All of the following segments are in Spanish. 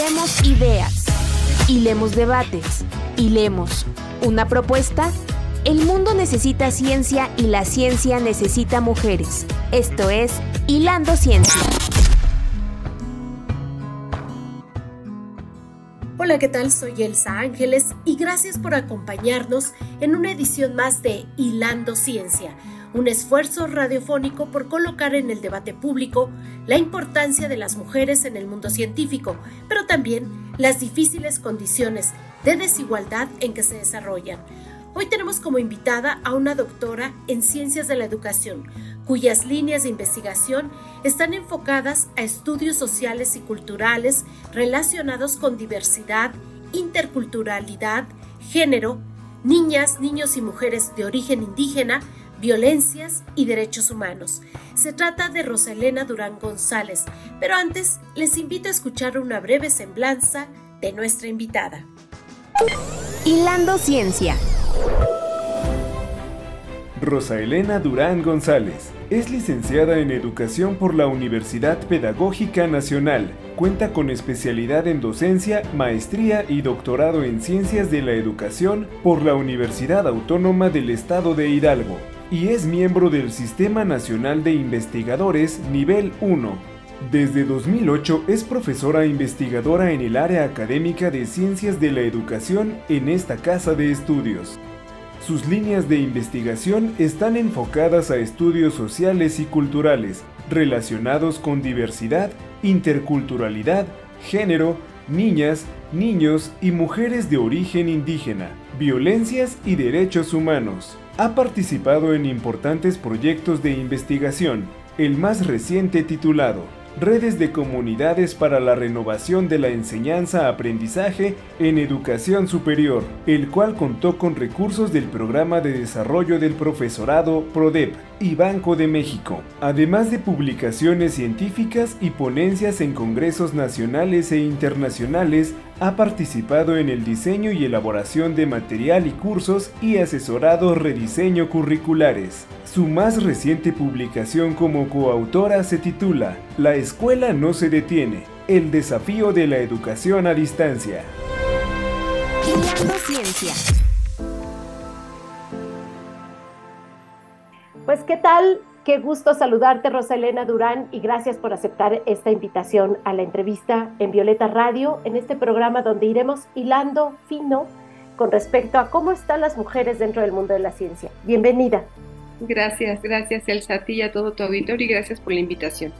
Hilemos ideas, hilemos debates, hilemos una propuesta. El mundo necesita ciencia y la ciencia necesita mujeres. Esto es Hilando Ciencia. Hola, ¿qué tal? Soy Elsa Ángeles y gracias por acompañarnos en una edición más de Hilando Ciencia, un esfuerzo radiofónico por colocar en el debate público la importancia de las mujeres en el mundo científico, pero también las difíciles condiciones de desigualdad en que se desarrollan. Hoy tenemos como invitada a una doctora en ciencias de la educación, cuyas líneas de investigación están enfocadas a estudios sociales y culturales relacionados con diversidad, interculturalidad, género, niñas, niños y mujeres de origen indígena, violencias y derechos humanos. Se trata de Rosalena Durán González, pero antes les invito a escuchar una breve semblanza de nuestra invitada. Hilando Ciencia. Rosa Elena Durán González es licenciada en Educación por la Universidad Pedagógica Nacional. Cuenta con especialidad en docencia, maestría y doctorado en Ciencias de la Educación por la Universidad Autónoma del Estado de Hidalgo y es miembro del Sistema Nacional de Investigadores Nivel 1. Desde 2008 es profesora investigadora en el área académica de Ciencias de la Educación en esta casa de estudios. Sus líneas de investigación están enfocadas a estudios sociales y culturales relacionados con diversidad, interculturalidad, género, niñas, niños y mujeres de origen indígena, violencias y derechos humanos. Ha participado en importantes proyectos de investigación, el más reciente titulado redes de comunidades para la renovación de la enseñanza-aprendizaje en educación superior, el cual contó con recursos del Programa de Desarrollo del Profesorado PRODEP y Banco de México, además de publicaciones científicas y ponencias en congresos nacionales e internacionales ha participado en el diseño y elaboración de material y cursos y asesorado rediseño curriculares. Su más reciente publicación como coautora se titula La escuela no se detiene, el desafío de la educación a distancia. Pues qué tal, Qué gusto saludarte, Rosalena Durán, y gracias por aceptar esta invitación a la entrevista en Violeta Radio, en este programa donde iremos hilando fino con respecto a cómo están las mujeres dentro del mundo de la ciencia. Bienvenida. Gracias, gracias Elsa, a ti y a todo tu auditorio y gracias por la invitación.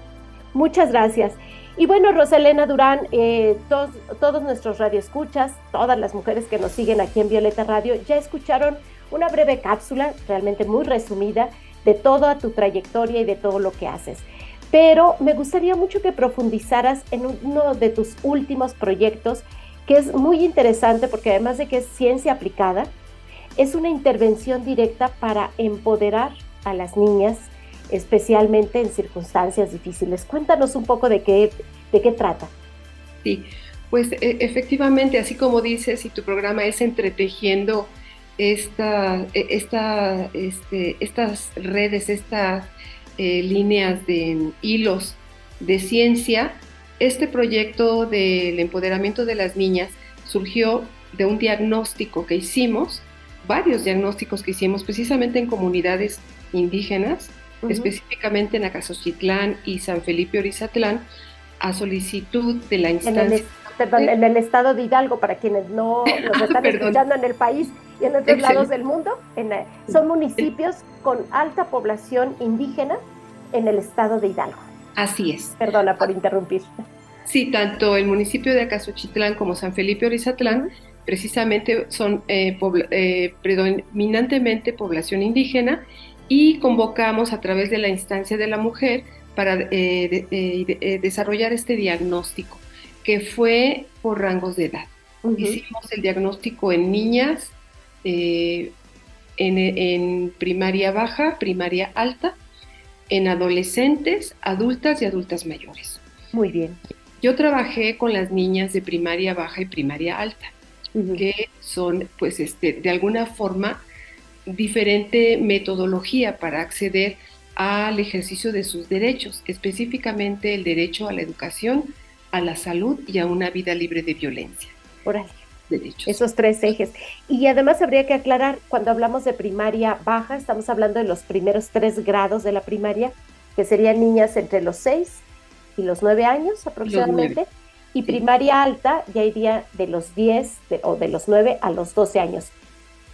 Muchas gracias. Y bueno, Rosalena Durán, eh, todos, todos nuestros radioescuchas, todas las mujeres que nos siguen aquí en Violeta Radio, ya escucharon una breve cápsula, realmente muy resumida, de toda tu trayectoria y de todo lo que haces. Pero me gustaría mucho que profundizaras en uno de tus últimos proyectos, que es muy interesante porque además de que es ciencia aplicada, es una intervención directa para empoderar a las niñas, especialmente en circunstancias difíciles. Cuéntanos un poco de qué, de qué trata. Sí, pues e, efectivamente, así como dices, y tu programa es entretejiendo esta, e, esta, este, estas redes, estas eh, líneas de hilos de ciencia, este proyecto del empoderamiento de las niñas surgió de un diagnóstico que hicimos, varios diagnósticos que hicimos precisamente en comunidades indígenas, específicamente en Acasochitlán y San Felipe Orizatlán, a solicitud de la instancia perdón, en el estado de Hidalgo, para quienes no nos están escuchando en el país y en otros lados del mundo, eh, son municipios con alta población indígena en el estado de Hidalgo. Así es. Perdona por interrumpir. Sí, tanto el municipio de Acasochitlán como San Felipe Orizatlán precisamente son eh, eh, predominantemente población indígena y convocamos a través de la instancia de la mujer para desarrollar este diagnóstico que fue por rangos de edad. Hicimos el diagnóstico en niñas, eh, en, primaria baja, primaria alta, en adolescentes, adultas y adultas mayores. Muy bien. Yo trabajé con las niñas de primaria baja y primaria alta, que son, pues, este, de alguna forma, diferente metodología para acceder al ejercicio de sus derechos, específicamente el derecho a la educación a la salud y a una vida libre de violencia. Órale. Esos tres ejes. Y además habría que aclarar, cuando hablamos de primaria baja, estamos hablando de los primeros tres grados de la primaria, que serían niñas entre los seis y los nueve años aproximadamente. Y primaria alta ya iría de los diez o de los nueve a los doce años.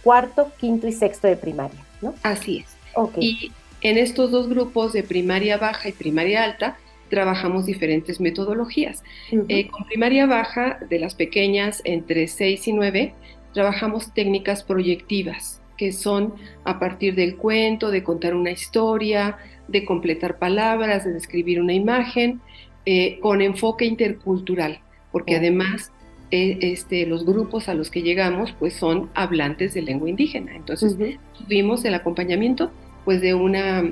Cuarto, quinto y sexto de primaria, ¿no? Así es. Y en estos dos grupos de primaria baja y primaria alta, trabajamos diferentes metodologías. Eh, con primaria baja, de las pequeñas entre 6 y 9, trabajamos técnicas proyectivas, que son a partir del cuento, de contar una historia, de completar palabras, de describir una imagen, eh, con enfoque intercultural, porque además eh, este, los grupos a los que llegamos pues son hablantes de lengua indígena. Entonces tuvimos el acompañamiento pues de una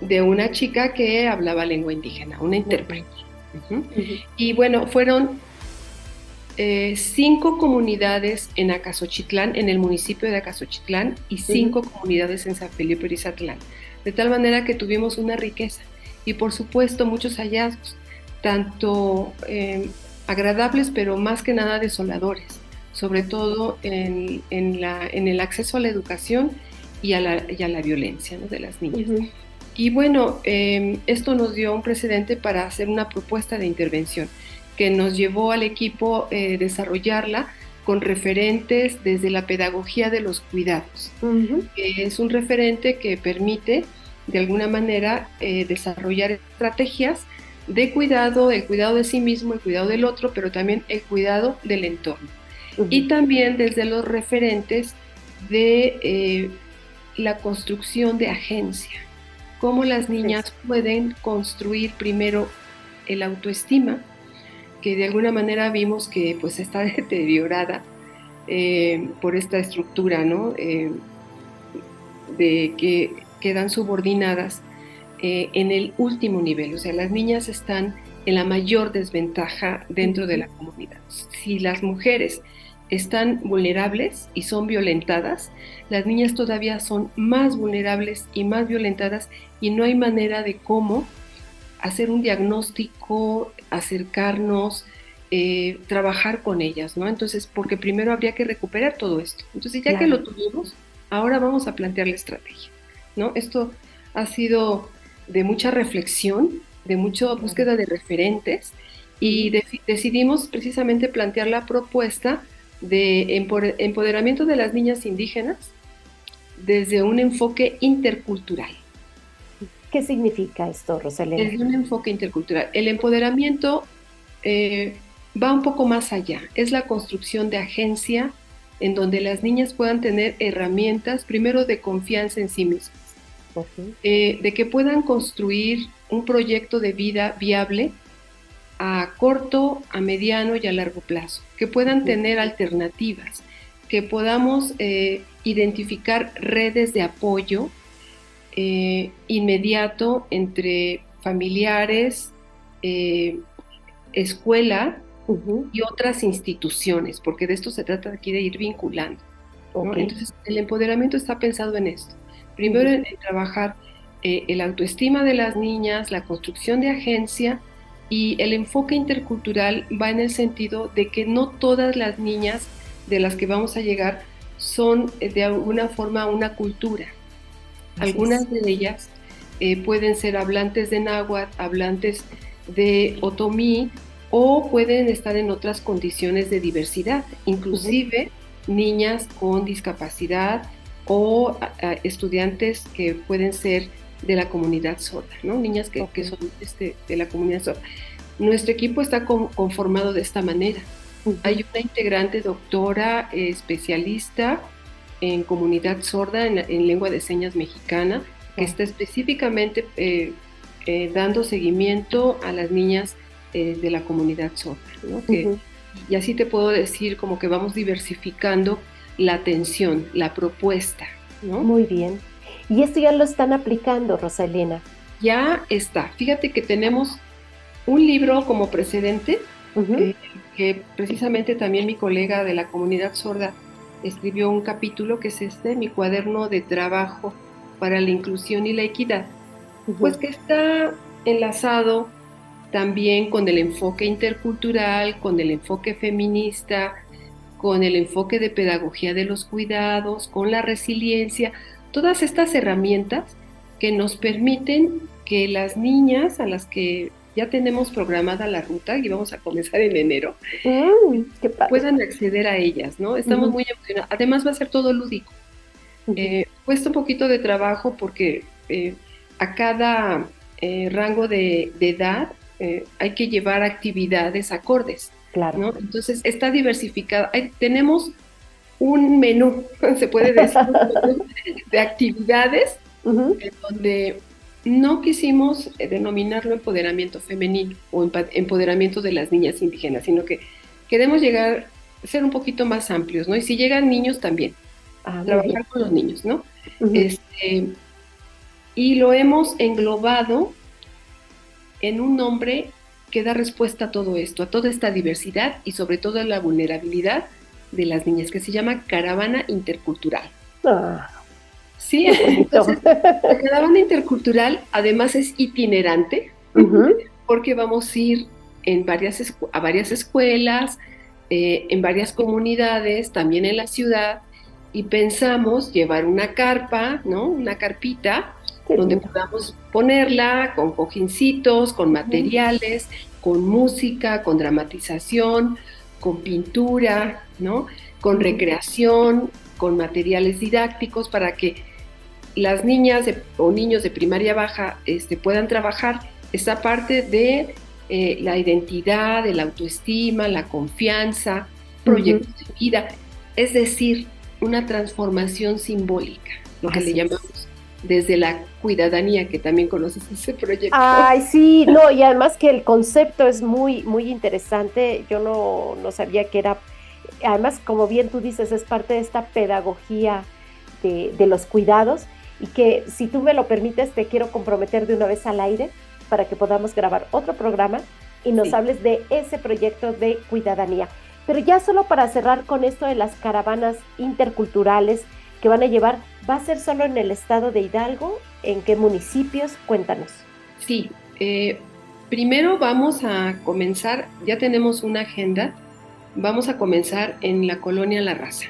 de una chica que hablaba lengua indígena, una intérprete. Y bueno, fueron eh, cinco comunidades en Acasochitlán, en el municipio de Acasochitlán, y cinco comunidades en San Felipe Rizatlán. De tal manera que tuvimos una riqueza y por supuesto muchos hallazgos, tanto eh, agradables, pero más que nada desoladores, sobre todo en, la, en, el acceso a la educación y a la, y a la violencia de las niñas. Y bueno, em, esto nos dio un precedente para hacer una propuesta de intervención que nos llevó al equipo eh, desarrollarla con referentes desde la pedagogía de los cuidados. es un referente que permite de alguna manera eh, desarrollar estrategias de cuidado, el cuidado de sí mismo, el cuidado del otro, pero también el cuidado del entorno. Y también desde los referentes de eh, la construcción de agencia cómo las niñas pueden construir primero el autoestima, que de alguna manera vimos que pues está deteriorada eh, por esta estructura, ¿no? Eh, de que quedan subordinadas eh, en el último nivel, o sea, las niñas están en la mayor desventaja dentro de la comunidad. Si las mujeres están vulnerables y son violentadas, las niñas todavía son más vulnerables y más violentadas y no hay manera de cómo hacer un diagnóstico, acercarnos, eh, trabajar con ellas, ¿no? Entonces, porque primero habría que recuperar todo esto. Entonces, ya que lo tuvimos, ahora vamos a plantear la estrategia, ¿no? Esto ha sido de mucha reflexión, de mucha búsqueda de referentes y decidimos precisamente plantear la propuesta de empoderamiento de las niñas indígenas desde un enfoque intercultural. ¿Qué significa esto, Rosalía? Desde un enfoque intercultural. El empoderamiento eh, va un poco más allá. Es la construcción de agencia en donde las niñas puedan tener herramientas, primero de confianza en sí mismas, eh, de que puedan construir un proyecto de vida viable a corto, a mediano y a largo plazo, que puedan tener alternativas, que podamos eh, identificar redes de apoyo eh, inmediato entre familiares, eh, escuela y otras instituciones, porque de esto se trata aquí de ir vinculando. Entonces, el empoderamiento está pensado en esto. Primero en, trabajar el autoestima de las niñas, la construcción de agencia, y el enfoque intercultural va en el sentido de que no todas las niñas de las que vamos a llegar son eh, de alguna forma una cultura. Algunas de ellas eh, pueden ser hablantes de náhuatl, hablantes de otomí o pueden estar en otras condiciones de diversidad, inclusive niñas con discapacidad o estudiantes que pueden ser de la comunidad sorda, ¿no? Niñas que, que son este, de la comunidad sorda. Nuestro equipo está conformado de esta manera. Hay una integrante doctora especialista en comunidad sorda en, lengua de señas mexicana que está específicamente eh, eh, dando seguimiento a las niñas eh, de la comunidad sorda. ¿no? Y así te puedo decir como que vamos diversificando la atención, la propuesta. ¿no? Muy bien. Y esto ya lo están aplicando, Rosalena. Ya está. Fíjate que tenemos un libro como precedente, eh, que precisamente también mi colega de la comunidad sorda escribió un capítulo que es este, mi cuaderno de trabajo para la inclusión y la equidad, pues que está enlazado también con el enfoque intercultural, con el enfoque feminista, con el enfoque de pedagogía de los cuidados, con la resiliencia, todas estas herramientas que nos permiten que las niñas a las que ya tenemos programada la ruta y vamos a comenzar en enero, mm, puedan acceder a ellas, ¿no? Estamos muy emocionados. Además va a ser todo lúdico. Eh, cuesta un poquito de trabajo porque eh, a cada eh, rango de, edad hay que llevar actividades acordes. Claro. ¿no? Entonces está diversificada. tenemos un menú, se puede decir, de actividades en donde no quisimos eh, denominarlo empoderamiento femenino o empoderamiento de las niñas indígenas, sino que queremos llegar, a ser un poquito más amplios, ¿no? Y si llegan niños también, ah, trabajar con los niños, ¿no? este, y lo hemos englobado en un nombre que da respuesta a todo esto, a toda esta diversidad y sobre todo a la vulnerabilidad de las niñas, que se llama Caravana Intercultural. Ah. Sí, entonces la caravana intercultural además es itinerante, porque vamos a ir en varias, a varias escuelas, eh, en varias comunidades, también en la ciudad, y pensamos llevar una carpa, ¿no? Una carpita, donde podamos ponerla con cojincitos, con materiales, con música, con dramatización, con pintura, ¿no? Con recreación, con materiales didácticos para que las niñas o niños de primaria baja este, puedan trabajar esa parte de eh, la identidad, de la autoestima, la confianza, proyectos de vida, es decir, una transformación simbólica, lo que le llamamos desde la cuidadanía, que también conoces ese proyecto. Ay, sí, no, y además que el concepto es muy, muy interesante, yo no, no sabía que era además, como bien tú dices, es parte de esta pedagogía de, los cuidados y que si tú me lo permites, te quiero comprometer de una vez al aire para que podamos grabar otro programa y nos hables de ese proyecto de cuidadanía. Pero ya solo para cerrar con esto de las caravanas interculturales que van a llevar, ¿va a ser solo en el estado de Hidalgo? ¿En qué municipios? Cuéntanos. Sí, eh, primero vamos a comenzar, ya tenemos una agenda vamos a comenzar en la colonia La Raza,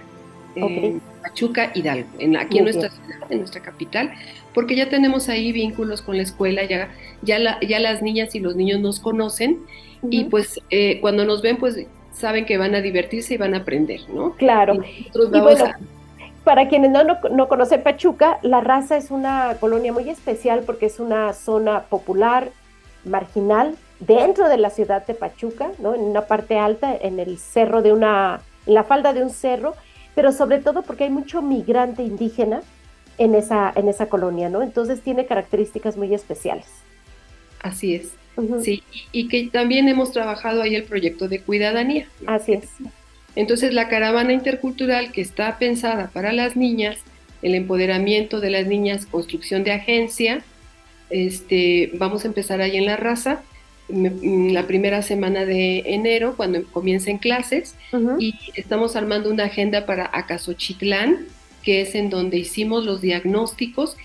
en Pachuca, Hidalgo, en, aquí en nuestra ciudad, en nuestra capital, porque ya tenemos ahí vínculos con la escuela, ya, ya, ya las niñas y los niños nos conocen y pues eh, cuando nos ven pues saben que van a divertirse y van a aprender, ¿no? Claro. Para quienes no, no, conocen Pachuca, La Raza es una colonia muy especial porque es una zona popular, marginal, dentro de la ciudad de Pachuca, ¿no? En una parte alta, en el cerro de una, en la falda de un cerro, pero sobre todo porque hay mucho migrante indígena en esa, en esa colonia, ¿no? Entonces tiene características muy especiales. Así es. Sí, y, que también hemos trabajado ahí el proyecto de cuidadanía. Así es. Entonces la caravana intercultural que está pensada para las niñas, el empoderamiento de las niñas, construcción de agencia, este, vamos a empezar ahí en la raza Mm, la primera semana de enero, cuando comiencen clases, y estamos armando una agenda para Acasochitlán, que es en donde hicimos los diagnósticos,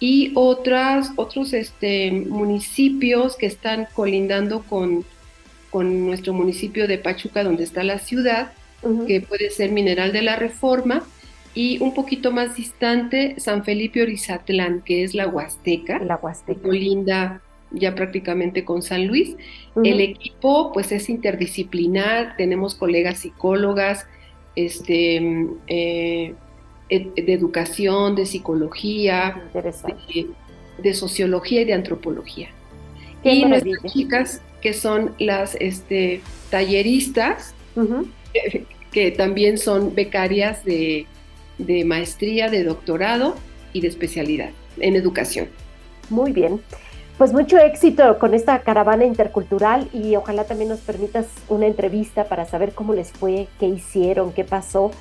y otras, otros este, municipios que están colindando con, con nuestro municipio de Pachuca, donde está la ciudad, que puede ser Mineral de la Reforma, y un poquito más distante, San Felipe Orizatlán, que es la Huasteca. La Huasteca. Colinda ya prácticamente con San Luis. El equipo pues es interdisciplinar, tenemos colegas psicólogas, este, eh, de educación, de psicología, de, sociología y de antropología. y nuestras chicas que son las este, talleristas, que también son becarias de, de maestría, de doctorado y de especialidad en educación. Muy bien. Pues mucho éxito con esta caravana intercultural y ojalá también nos permitas una entrevista para saber cómo les fue, qué hicieron, qué pasó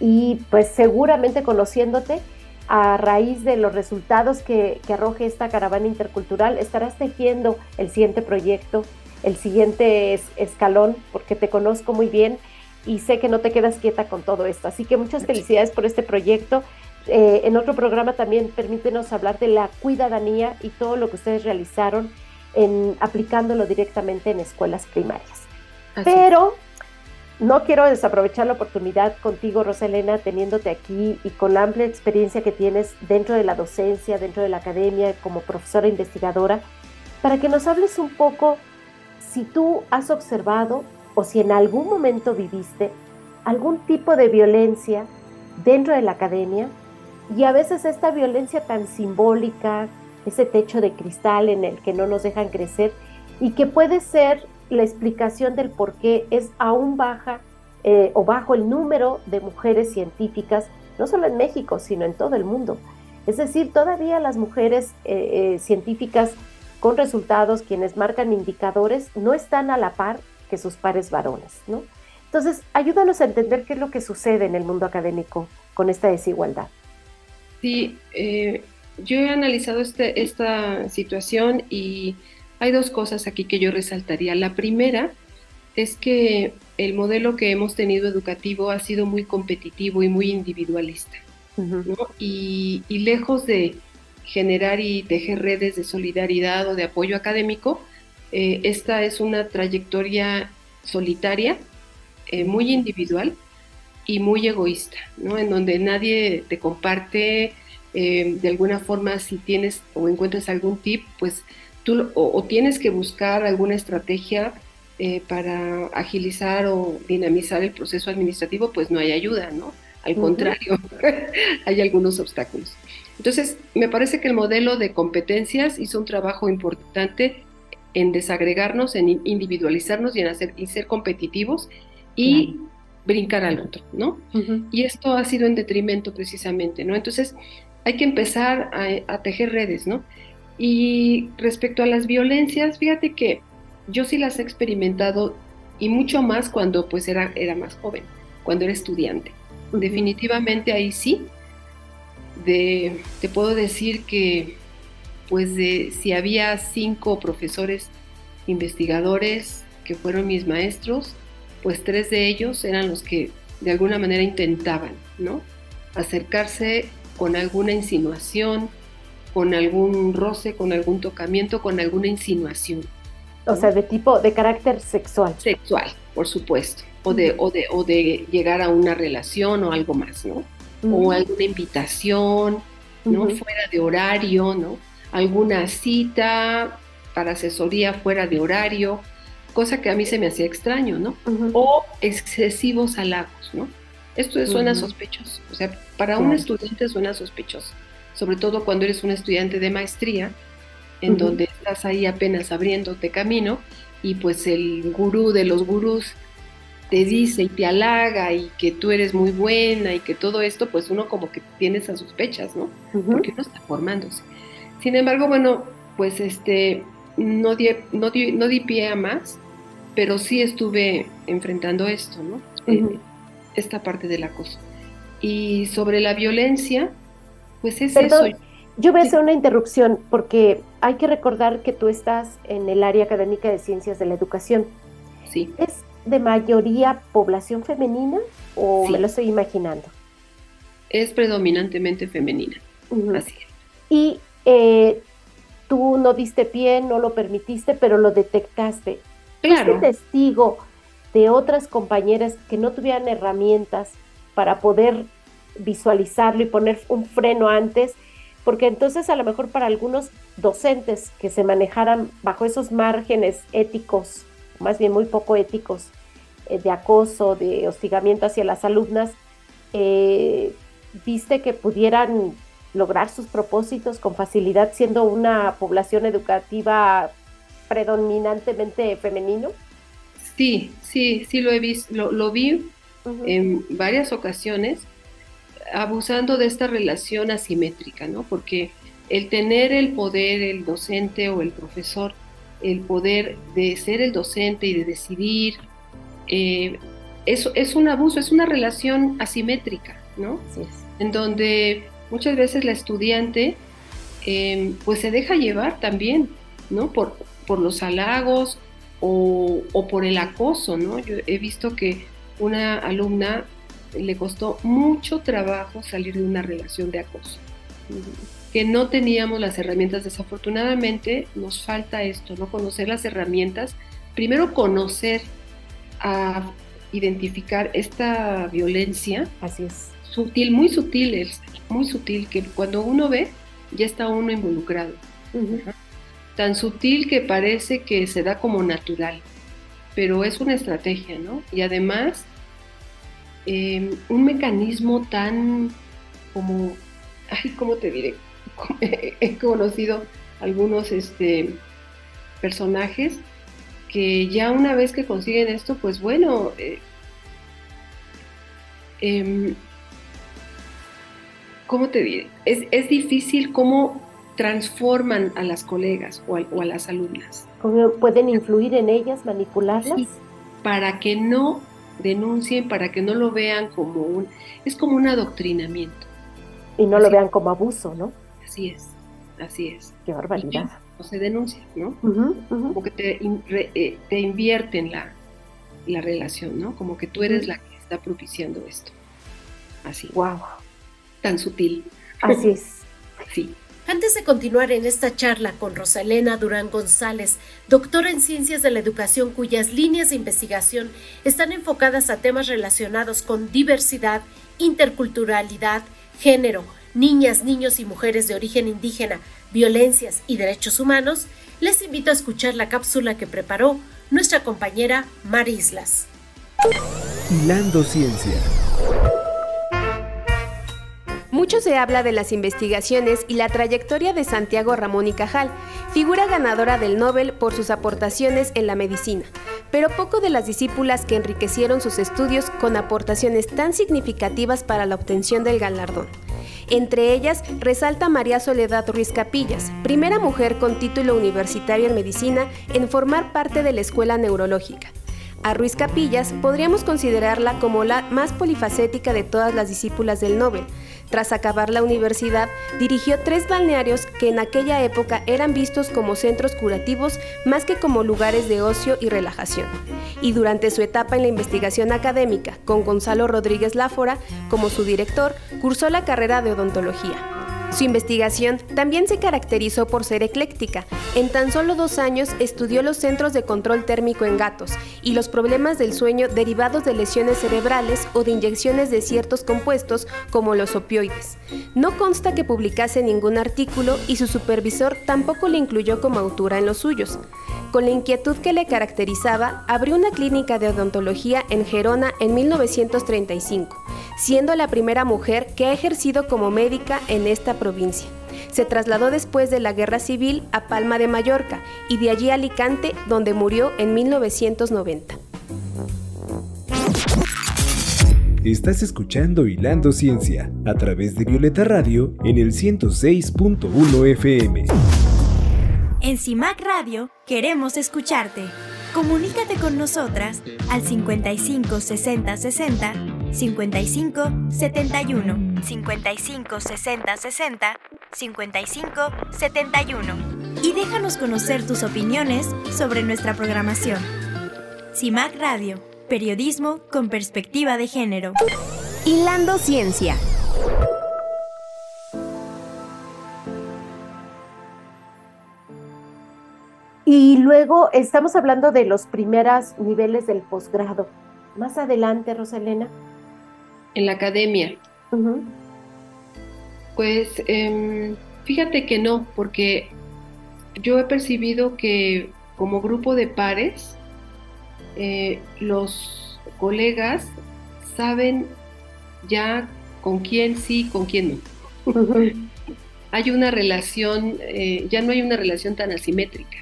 y pues seguramente conociéndote a raíz de los resultados que, arroje esta caravana intercultural estarás tejiendo el siguiente proyecto, el siguiente escalón porque te conozco muy bien y sé que no te quedas quieta con todo esto. Así que muchas felicidades por este proyecto. Eh, en otro programa también permítenos hablar de la cuidadanía y todo lo que ustedes realizaron en aplicándolo directamente en escuelas primarias. Pero no quiero desaprovechar la oportunidad contigo, Rosalena, teniéndote aquí y con la amplia experiencia que tienes dentro de la docencia, dentro de la academia, como profesora investigadora, para que nos hables un poco si tú has observado o si en algún momento viviste algún tipo de violencia dentro de la academia y a veces esta violencia tan simbólica, ese techo de cristal en el que no nos dejan crecer y que puede ser la explicación del por qué es aún baja eh, o bajo el número de mujeres científicas, no solo en México, sino en todo el mundo. Es decir, todavía las mujeres eh, eh, científicas con resultados, quienes marcan indicadores, no están a la par que sus pares varones, ¿no? Entonces, ayúdanos a entender qué es lo que sucede en el mundo académico con esta desigualdad. Sí, yo he analizado este, esta situación y hay dos cosas aquí que yo resaltaría. La primera es que el modelo que hemos tenido educativo ha sido muy competitivo y muy individualista. y, lejos de generar y tejer redes de solidaridad o de apoyo académico, eh, esta es una trayectoria solitaria, eh, muy individual y muy egoísta, ¿no? en donde nadie te comparte eh, de alguna forma si tienes o encuentras algún tip, pues tú o, tienes que buscar alguna estrategia para agilizar o dinamizar el proceso administrativo, pues no hay ayuda, ¿no? Al contrario, hay algunos obstáculos. Entonces, me parece que el modelo de competencias hizo un trabajo importante en desagregarnos, en individualizarnos y en hacer y ser competitivos y brincar al otro, ¿no? Y esto ha sido en detrimento precisamente, ¿no? Entonces, hay que empezar a, a tejer redes, ¿no? Y respecto a las violencias, fíjate que yo sí las he experimentado y mucho más cuando pues era, era más joven, cuando era estudiante. Definitivamente ahí sí. De, te puedo decir que pues de si había cinco profesores investigadores que fueron mis maestros, pues tres de ellos eran los que de alguna manera intentaban, ¿no? Acercarse con alguna insinuación, con algún roce, con algún tocamiento, con alguna insinuación. O sea, de tipo, de carácter sexual. Sexual, por supuesto. O de, o de, o de llegar a una relación o algo más, ¿no? O alguna invitación, ¿no? Fuera de horario, ¿no? Alguna cita para asesoría fuera de horario, cosa que a mí se me hacía extraño, ¿no? O excesivos halagos, ¿no? Esto suena sospechoso. O sea, para un estudiante suena sospechoso sobre todo cuando eres un estudiante de maestría, en donde estás ahí apenas abriéndote camino y pues el gurú de los gurús te dice y te halaga y que tú eres muy buena y que todo esto, pues uno como que tiene esas sospechas, ¿no? Porque uno está formándose. Sin embargo, bueno, pues este, no di, no no di pie a más, pero sí estuve enfrentando esto, ¿no? Eh, esta parte del acoso. Y sobre la violencia, pues es eso. Yo voy a hacer una interrupción porque hay que recordar que tú estás en el área académica de ciencias de la educación. Sí. ¿Es de mayoría población femenina o me lo estoy imaginando? Es predominantemente femenina. Así es. Y eh, tú no diste pie, no lo permitiste, pero lo detectaste. Claro. ¿Fuiste testigo de otras compañeras que no tuvieran herramientas para poder visualizarlo y poner un freno antes, porque entonces a lo mejor para algunos docentes que se manejaran bajo esos márgenes éticos, más bien muy poco éticos, eh, de acoso, de hostigamiento hacia las alumnas, eh, viste que pudieran lograr sus propósitos con facilidad siendo una población educativa predominantemente femenino? Sí, sí, sí lo he visto, lo, vi en varias ocasiones abusando de esta relación asimétrica, ¿no? Porque el tener el poder, el docente o el profesor, el poder de ser el docente y de decidir, eh, eso es un abuso, es una relación asimétrica, ¿no? En donde muchas veces la estudiante em, pues se deja llevar también, ¿no? Por, por los halagos o, o, por el acoso, ¿no? Yo he visto que una alumna le costó mucho trabajo salir de una relación de acoso. que no teníamos las herramientas. Desafortunadamente nos falta esto, ¿no? Conocer las herramientas. Primero conocer a identificar esta violencia. Así es. Sutil, muy sutil, muy sutil, que cuando uno ve, ya está uno involucrado. Tan sutil que parece que se da como natural, pero es una estrategia, ¿no? Y además, em, un mecanismo tan como, ay, ¿cómo te diré? He conocido algunos este, personajes que ya una vez que consiguen esto, pues bueno, eh, em, ¿cómo te diré? Es, difícil cómo transforman a las colegas o a, las alumnas. ¿Cómo pueden influir en ellas, manipularlas? para que no denuncien, para que no lo vean como un... Es como un adoctrinamiento. Y no lo vean como abuso, ¿no? Así es, así es. Qué barbaridad o se denuncia, ¿no? Como que te, eh, te invierten la, la relación, ¿no? Como que tú eres la que está propiciando esto. Así. Wow. Tan sutil. Así es. Sí. Antes de continuar en esta charla con Rosalena Durán González, doctora en Ciencias de la Educación cuyas líneas de investigación están enfocadas a temas relacionados con diversidad, interculturalidad, género, niñas, niños y mujeres de origen indígena, violencias y derechos humanos, les invito a escuchar la cápsula que preparó nuestra compañera Mar Islas. Hilando Ciencia. Mucho se habla de las investigaciones y la trayectoria de Santiago Ramón y Cajal, figura ganadora del Nobel por sus aportaciones en la medicina, pero poco de las discípulas que enriquecieron sus estudios con aportaciones tan significativas para la obtención del galardón. Entre ellas resalta María Soledad Ruiz Capillas, primera mujer con título universitario en medicina en formar parte de la Escuela Neurológica. A Ruiz Capillas podríamos considerarla como la más polifacética de todas las discípulas del Nobel, tras acabar la universidad, dirigió tres balnearios que en aquella época eran vistos como centros curativos más que como lugares de ocio y relajación. Y durante su etapa en la investigación académica, con Gonzalo Rodríguez Láfora como su director, cursó la carrera de odontología. Su investigación también se caracterizó por ser ecléctica. En tan solo dos años estudió los centros de control térmico en gatos y los problemas del sueño derivados de lesiones cerebrales o de inyecciones de ciertos compuestos como los opioides. No consta que publicase ningún artículo y su supervisor tampoco le incluyó como autora en los suyos. Con la inquietud que le caracterizaba, abrió una clínica de odontología en Gerona en 1935, siendo la primera mujer que ha ejercido como médica en esta. Se trasladó después de la Guerra Civil a Palma de Mallorca y de allí a Alicante, donde murió en 1990. Estás escuchando Hilando Ciencia a través de Violeta Radio en el 106.1 FM. En CIMAC Radio queremos escucharte. Comunícate con nosotras al 55 60 60 55 71 55 60 60 55 71 y déjanos conocer tus opiniones sobre nuestra programación. CIMAC Radio, periodismo con perspectiva de género. Hilando Ciencia. Y luego estamos hablando de los primeros niveles del posgrado. Más adelante, Rosalena. En la academia. Pues em, fíjate que no, porque yo he percibido que como grupo de pares, eh, los colegas saben ya con quién sí, con quién no. hay una relación, eh, ya no hay una relación tan asimétrica.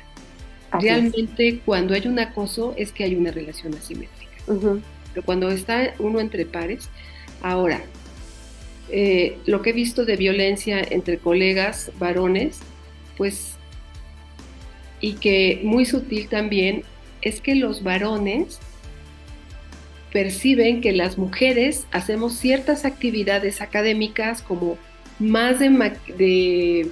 Realmente cuando hay un acoso es que hay una relación asimétrica. Pero cuando está uno entre pares, ahora, eh, lo que he visto de violencia entre colegas varones, pues, y que muy sutil también, es que los varones perciben que las mujeres hacemos ciertas actividades académicas como más de, de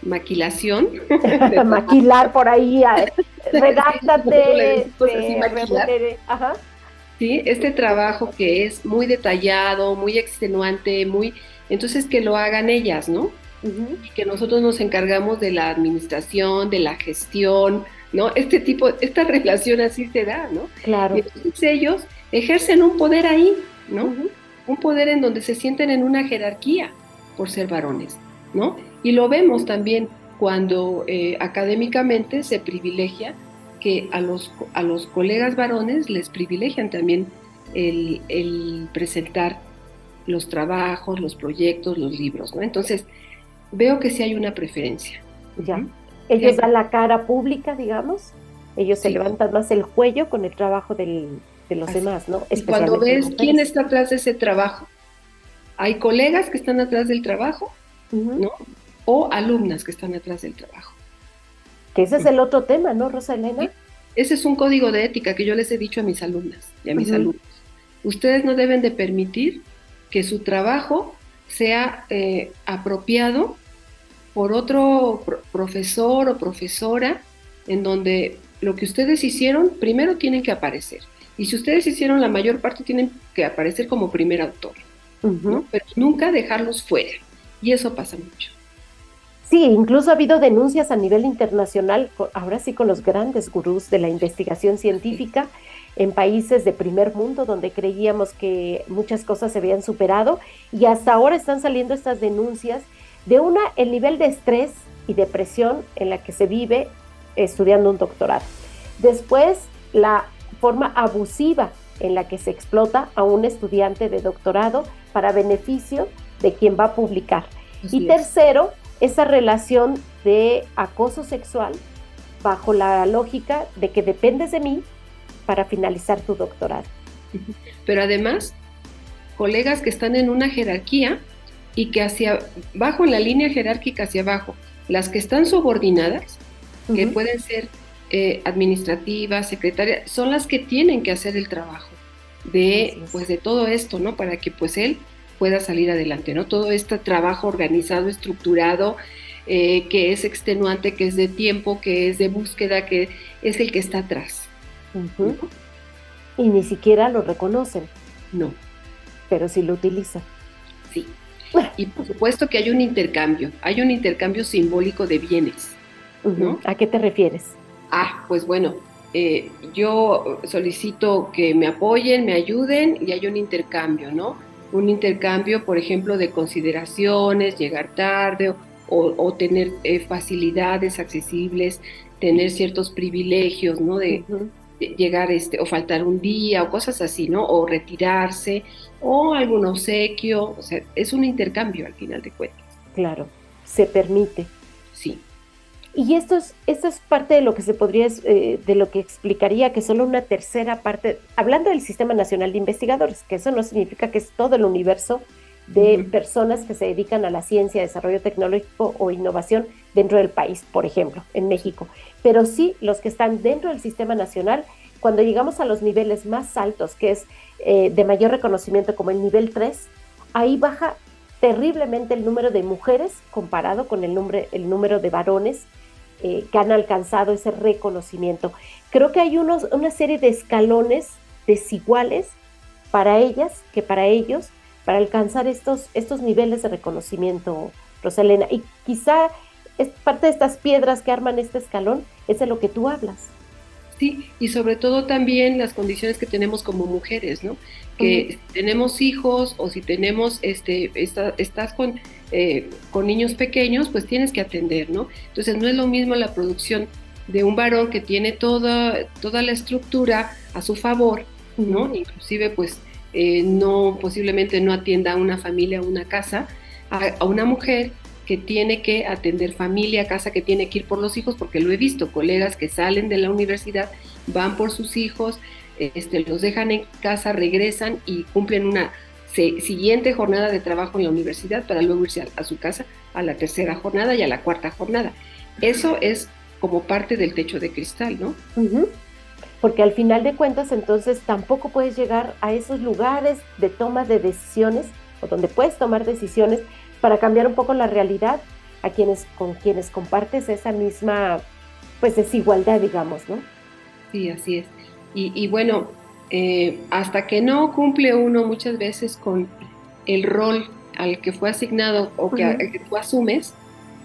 maquilación. Maquilar por ahí, redáctate. Sí, este trabajo que es muy detallado, muy extenuante, muy... Entonces que lo hagan ellas, ¿no? y que nosotros nos encargamos de la administración, de la gestión, ¿no? Este tipo, esta relación así se da, ¿no? Claro. Y entonces ellos ejercen un poder ahí, ¿no? Un poder en donde se sienten en una jerarquía por ser varones, ¿no? Y lo vemos también cuando eh, académicamente se privilegia que a los, a los colegas varones les privilegian también el, el presentar los trabajos, los proyectos, los libros, ¿no? Entonces, veo que sí hay una preferencia. Ya. Ellos dan la cara pública, digamos. Ellos se levantan más el cuello con el trabajo de los demás, ¿no? Y cuando ves quién está atrás de ese trabajo, hay colegas que están atrás del trabajo, ¿no? O alumnas que están atrás del trabajo. Que ese es el otro tema, ¿no, Rosa Elena? Ese es un código de ética que yo les he dicho a mis alumnas y a mis alumnos. Ustedes no deben de permitir que su trabajo sea eh, apropiado por otro profesor o profesora en donde lo que ustedes hicieron primero tienen que aparecer. Y si ustedes hicieron la mayor parte tienen que aparecer como primer autor, pero nunca dejarlos fuera. Y eso pasa mucho. Sí, incluso ha habido denuncias a nivel internacional, ahora sí con los grandes gurús de la investigación científica en países de primer mundo donde creíamos que muchas cosas se habían superado y hasta ahora están saliendo estas denuncias de una, el nivel de estrés y depresión en la que se vive estudiando un doctorado. Después, la forma abusiva en la que se explota a un estudiante de doctorado para beneficio de quien va a publicar. y tercero, esa relación de acoso sexual bajo la lógica de que dependes de mí para finalizar tu doctorado. Pero además, colegas que están en una jerarquía y que hacia abajo, en la línea jerárquica hacia abajo, las que están subordinadas, que pueden ser eh, administrativas, secretarias, son las que tienen que hacer el trabajo de, pues, de todo esto, ¿no? Para que pues él pueda salir adelante, ¿no? Todo este trabajo organizado, estructurado, eh, que es extenuante, que es de tiempo, que es de búsqueda, que es el que está atrás. Y ni siquiera lo reconocen. No. Pero sí lo utilizan. Sí. Y por supuesto que hay un intercambio, hay un intercambio simbólico de bienes. ¿no? ¿A qué te refieres? Ah, pues bueno, eh, yo solicito que me apoyen, me ayuden y hay un intercambio, ¿no? Un intercambio, por ejemplo, de consideraciones, llegar tarde o, tener eh, facilidades accesibles, tener ciertos privilegios, ¿no? De, llegar este, o faltar un día o cosas así, ¿no? O retirarse o algún obsequio, o sea, es un intercambio al final de cuentas. Claro, se permite. Sí. Y esto es, esto es parte de lo que se podría, eh, de lo que explicaría que solo una tercera parte, hablando del Sistema Nacional de Investigadores, que eso no significa que es todo el universo de personas que se dedican a la ciencia, desarrollo tecnológico o innovación dentro del país, por ejemplo, en México. Pero sí los que están dentro del sistema nacional, cuando llegamos a los niveles más altos, que es eh, de mayor reconocimiento como el nivel 3, ahí baja terriblemente el número de mujeres comparado con el, número, el número de varones eh, que han alcanzado ese reconocimiento. Creo que hay unos, una serie de escalones desiguales para ellas que para ellos, para alcanzar estos, estos niveles de reconocimiento, Rosalena. Y quizá es parte de estas piedras que arman este escalón es de lo que tú hablas. Sí, y sobre todo también las condiciones que tenemos como mujeres, ¿no? Que tenemos hijos o si tenemos, este, estás con, eh, con niños pequeños, pues tienes que atender, ¿no? Entonces no es lo mismo la producción de un varón que tiene toda, toda la estructura a su favor, ¿no? Inclusive, pues, eh, no, posiblemente no atienda a una familia, a una casa, a una mujer que tiene que atender familia, casa, que tiene que ir por los hijos, porque lo he visto, colegas que salen de la universidad, van por sus hijos, este, los dejan en casa, regresan y cumplen una siguiente jornada de trabajo en la universidad para luego irse a, su casa a la tercera jornada y a la cuarta jornada. Eso es como parte del techo de cristal, ¿no? Porque al final de cuentas entonces tampoco puedes llegar a esos lugares de toma de decisiones o donde puedes tomar decisiones para cambiar un poco la realidad a quienes con quienes compartes esa misma pues desigualdad, digamos, ¿no? Sí, así es. Y, bueno, eh, hasta que no cumple uno muchas veces con el rol al que fue asignado o que, que tú asumes,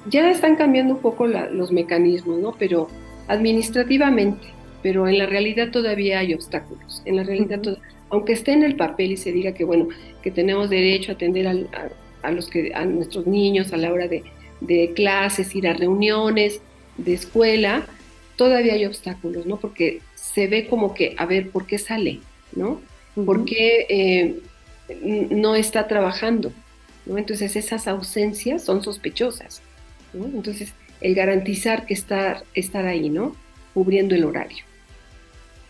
ya están cambiando un poco los mecanismos, ¿no? Pero administrativamente, pero en la realidad todavía hay obstáculos. En la realidad, aunque esté en el papel y se diga que, bueno, que tenemos derecho a atender a, los que, a nuestros niños a la hora de, clases, ir a reuniones de escuela, todavía hay obstáculos, ¿no? Porque se ve como que, a ver, ¿por qué sale? ¿No? ¿Por qué eh, no está trabajando? ¿no? Entonces esas ausencias son sospechosas. Entonces, el garantizar que estar, estar ahí, ¿no? Cubriendo el horario.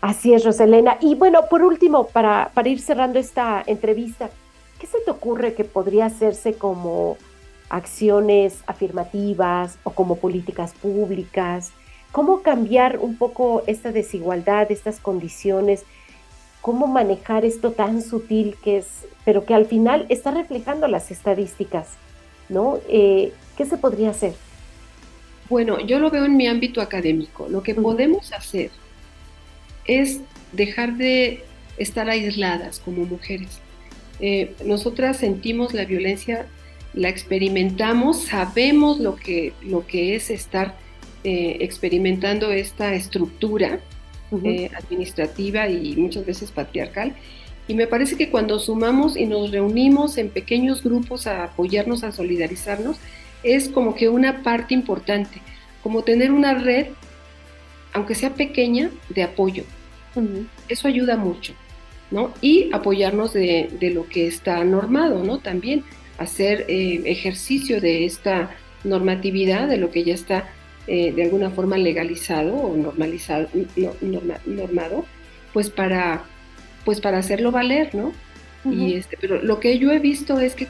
Así es, Roselena. Y bueno, por último, para, para ir cerrando esta entrevista, ¿qué se te ocurre que podría hacerse como acciones afirmativas o como políticas públicas? ¿Cómo cambiar un poco esta desigualdad, estas condiciones? ¿Cómo manejar esto tan sutil que es, pero que al final está reflejando las estadísticas? ¿no? Eh, ¿Qué se podría hacer? Bueno, yo lo veo en mi ámbito académico. Lo que podemos hacer es dejar de estar aisladas como mujeres. Eh, nosotras sentimos la violencia, la experimentamos, sabemos lo que, lo que es estar eh, experimentando esta estructura administrativa y muchas veces patriarcal. Y me parece que cuando sumamos y nos reunimos en pequeños grupos a apoyarnos, a solidarizarnos, es como que una parte importante, como tener una red, aunque sea pequeña, de apoyo. Eso ayuda mucho, ¿no? Y apoyarnos de, lo que está normado, ¿no? También hacer eh, ejercicio de esta normatividad, de lo que ya está eh, de alguna forma legalizado o normalizado, normado, pues para, pues para hacerlo valer, ¿no? y este, pero lo que yo he visto es que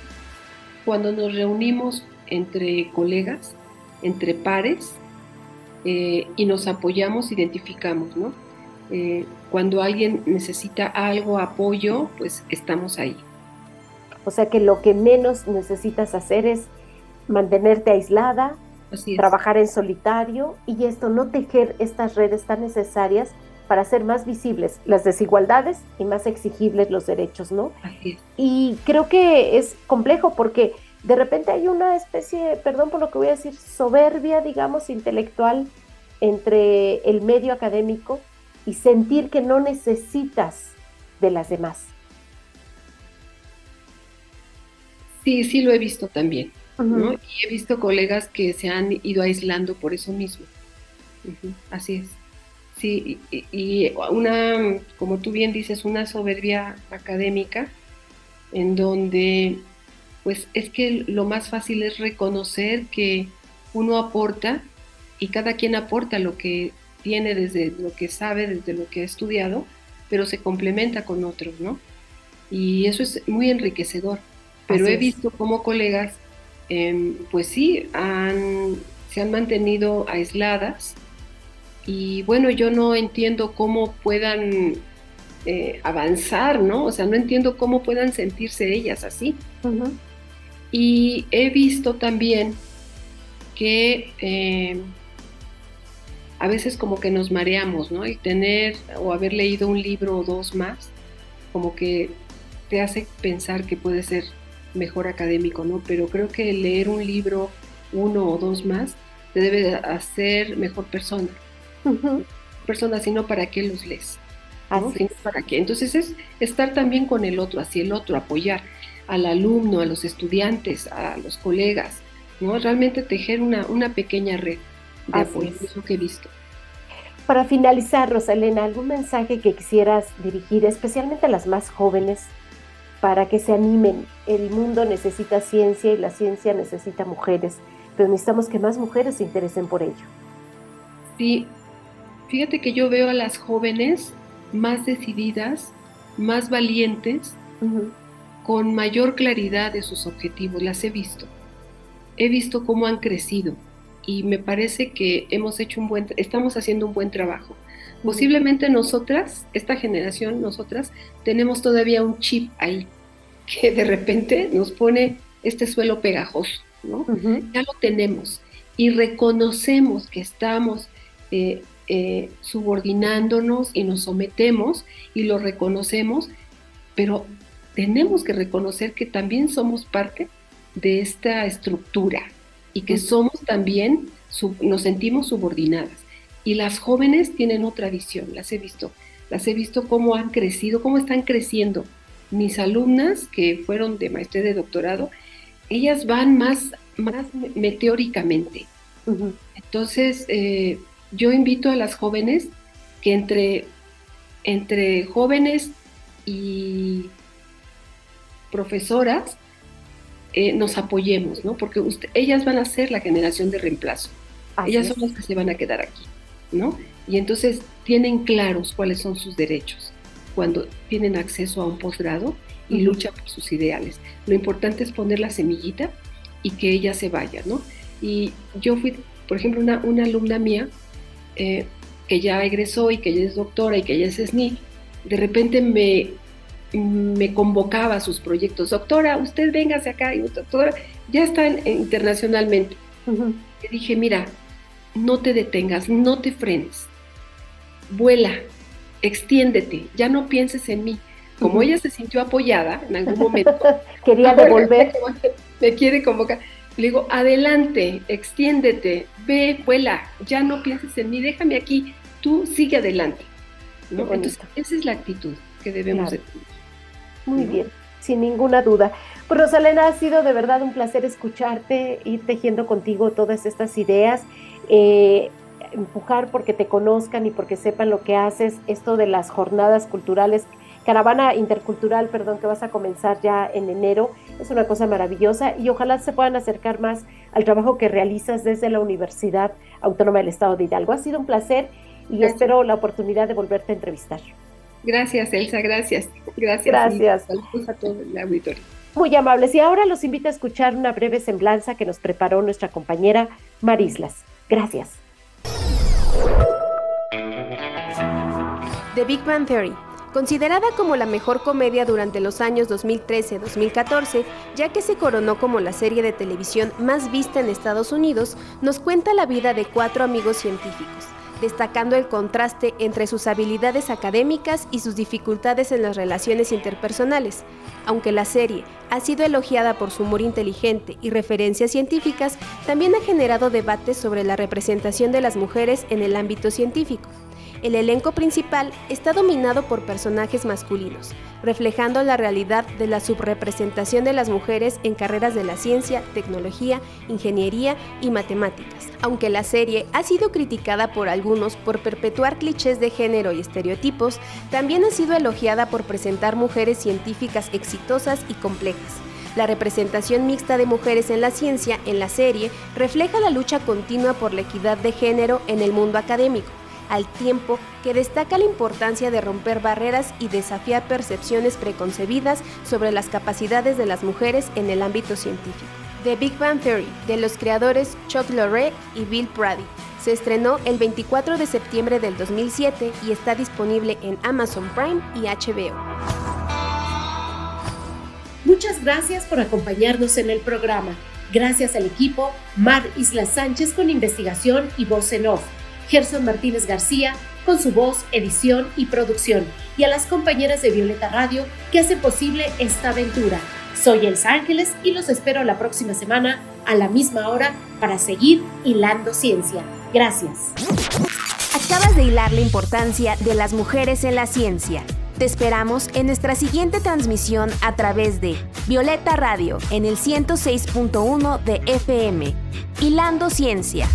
cuando nos reunimos entre colegas, entre pares, eh, y nos apoyamos, identificamos, ¿no? Eh, cuando alguien necesita algo, apoyo, pues estamos ahí. O sea que lo que menos necesitas hacer es mantenerte aislada, trabajar en solitario y esto, no tejer estas redes tan necesarias para hacer más visibles las desigualdades y más exigibles los derechos, ¿no? Y creo que es complejo porque de repente hay una especie, perdón por lo que voy a decir, soberbia, digamos, intelectual entre el medio académico y sentir que no necesitas de las demás. Sí, sí lo he visto también. Y he visto colegas que se han ido aislando por eso mismo. Así es. Sí, y, una, como tú bien dices, una soberbia académica en donde pues es que lo más fácil es reconocer que uno aporta y cada quien aporta lo que tiene desde lo que sabe, desde lo que ha estudiado, pero se complementa con otros, ¿no? Y eso es muy enriquecedor. Pero he visto como colegas, em, pues sí, se han mantenido aisladas y bueno, yo no entiendo cómo puedan eh, avanzar, ¿no? O sea, no entiendo cómo puedan sentirse ellas así. Y he visto también que eh, a veces como que nos mareamos, ¿no? Y tener o haber leído un libro o dos más, como que te hace pensar que puede ser mejor académico, ¿no? Pero creo que leer un libro, uno o dos más, te debe hacer mejor persona. Persona, sino para qué los lees. para qué. Entonces es estar también con el otro, hacia el otro, apoyar al alumno, a los estudiantes, a los colegas, ¿no? Realmente tejer una, una pequeña red de apoyo, es lo que he visto. Para finalizar, Rosalena, ¿algún mensaje que quisieras dirigir, especialmente a las más jóvenes, para que se animen? El mundo necesita ciencia y la ciencia necesita mujeres, pero necesitamos que más mujeres se interesen por ello. Sí, fíjate que yo veo a las jóvenes más decididas, más valientes, con mayor claridad de sus objetivos, las he visto. He visto cómo han crecido y me parece que hemos hecho un buen, estamos haciendo un buen trabajo. Posiblemente nosotras, esta generación, nosotras, tenemos todavía un chip ahí que de repente nos pone este suelo pegajoso, ¿no? Ya lo tenemos y reconocemos que estamos eh, eh, subordinándonos y nos sometemos y lo reconocemos, pero tenemos que reconocer que también somos parte de esta estructura y que somos también, nos sentimos subordinadas. Y las jóvenes tienen otra visión, las he visto, las he visto cómo han crecido, cómo están creciendo. Mis alumnas que fueron de maestría de doctorado, ellas van más, más meteóricamente. Entonces, eh, yo invito a las jóvenes que entre, entre jóvenes y profesoras eh, nos apoyemos, ¿no? Porque ellas van a ser la generación de reemplazo. ellas son las que se van a quedar aquí, ¿no? Y entonces tienen claros cuáles son sus derechos cuando tienen acceso a un posgrado y luchan por sus ideales. Lo importante es poner la semillita y que ella se vaya, ¿no? Y yo fui, por ejemplo, una, una alumna mía eh, que ya egresó y que ya es doctora y que ya es SNI, de repente me, me convocaba a sus proyectos. Doctora, usted véngase acá, y doctora, ya están internacionalmente. Le dije, mira, no te detengas, no te frenes, vuela, extiéndete, ya no pienses en mí. Como ella se sintió apoyada en algún momento, quería devolver. Me quiere convocar. Le digo, adelante, extiéndete, ve, vuela, ya no pienses en mí, déjame aquí, tú sigue adelante. Entonces, esa es la actitud que debemos de tener. Muy bien, sin ninguna duda. Pues Rosalena, ha sido de verdad un placer escucharte, ir tejiendo contigo todas estas ideas, eh, empujar porque te conozcan y porque sepan lo que haces, esto de las jornadas culturales, caravana intercultural, perdón, que vas a comenzar ya en enero, es una cosa maravillosa y ojalá se puedan acercar más al trabajo que realizas desde la Universidad Autónoma del Estado de Hidalgo. Ha sido un placer y espero la oportunidad de volverte a entrevistar. Gracias, Elsa, gracias. Gracias. Gracias. Saludos a todo el auditorio. Muy amables. Y ahora los invito a escuchar una breve semblanza que nos preparó nuestra compañera Marislas. Gracias. The Big Bang Theory. Considerada como la mejor comedia durante los años 2013-2014, ya que se coronó como la serie de televisión más vista en Estados Unidos, nos cuenta la vida de cuatro amigos científicos destacando el contraste entre sus habilidades académicas y sus dificultades en las relaciones interpersonales. Aunque la serie ha sido elogiada por su humor inteligente y referencias científicas, también ha generado debates sobre la representación de las mujeres en el ámbito científico. El elenco principal está dominado por personajes masculinos, reflejando la realidad de la subrepresentación de las mujeres en carreras de la ciencia, tecnología, ingeniería y matemáticas. Aunque la serie ha sido criticada por algunos por perpetuar clichés de género y estereotipos, también ha sido elogiada por presentar mujeres científicas exitosas y complejas. La representación mixta de mujeres en la ciencia en la serie refleja la lucha continua por la equidad de género en el mundo académico al tiempo que destaca la importancia de romper barreras y desafiar percepciones preconcebidas sobre las capacidades de las mujeres en el ámbito científico. The Big Bang Theory, de los creadores Chuck Lorre y Bill Prady, se estrenó el 24 de septiembre del 2007 y está disponible en Amazon Prime y HBO. Muchas gracias por acompañarnos en el programa. Gracias al equipo Mar Isla Sánchez con investigación y voz en off. Gerson Martínez García con su voz, edición y producción, y a las compañeras de Violeta Radio que hacen posible esta aventura. Soy Elsa Ángeles y los espero la próxima semana a la misma hora para seguir hilando ciencia. Gracias. Acabas de hilar la importancia de las mujeres en la ciencia. Te esperamos en nuestra siguiente transmisión a través de Violeta Radio en el 106.1 de FM. Hilando Ciencia.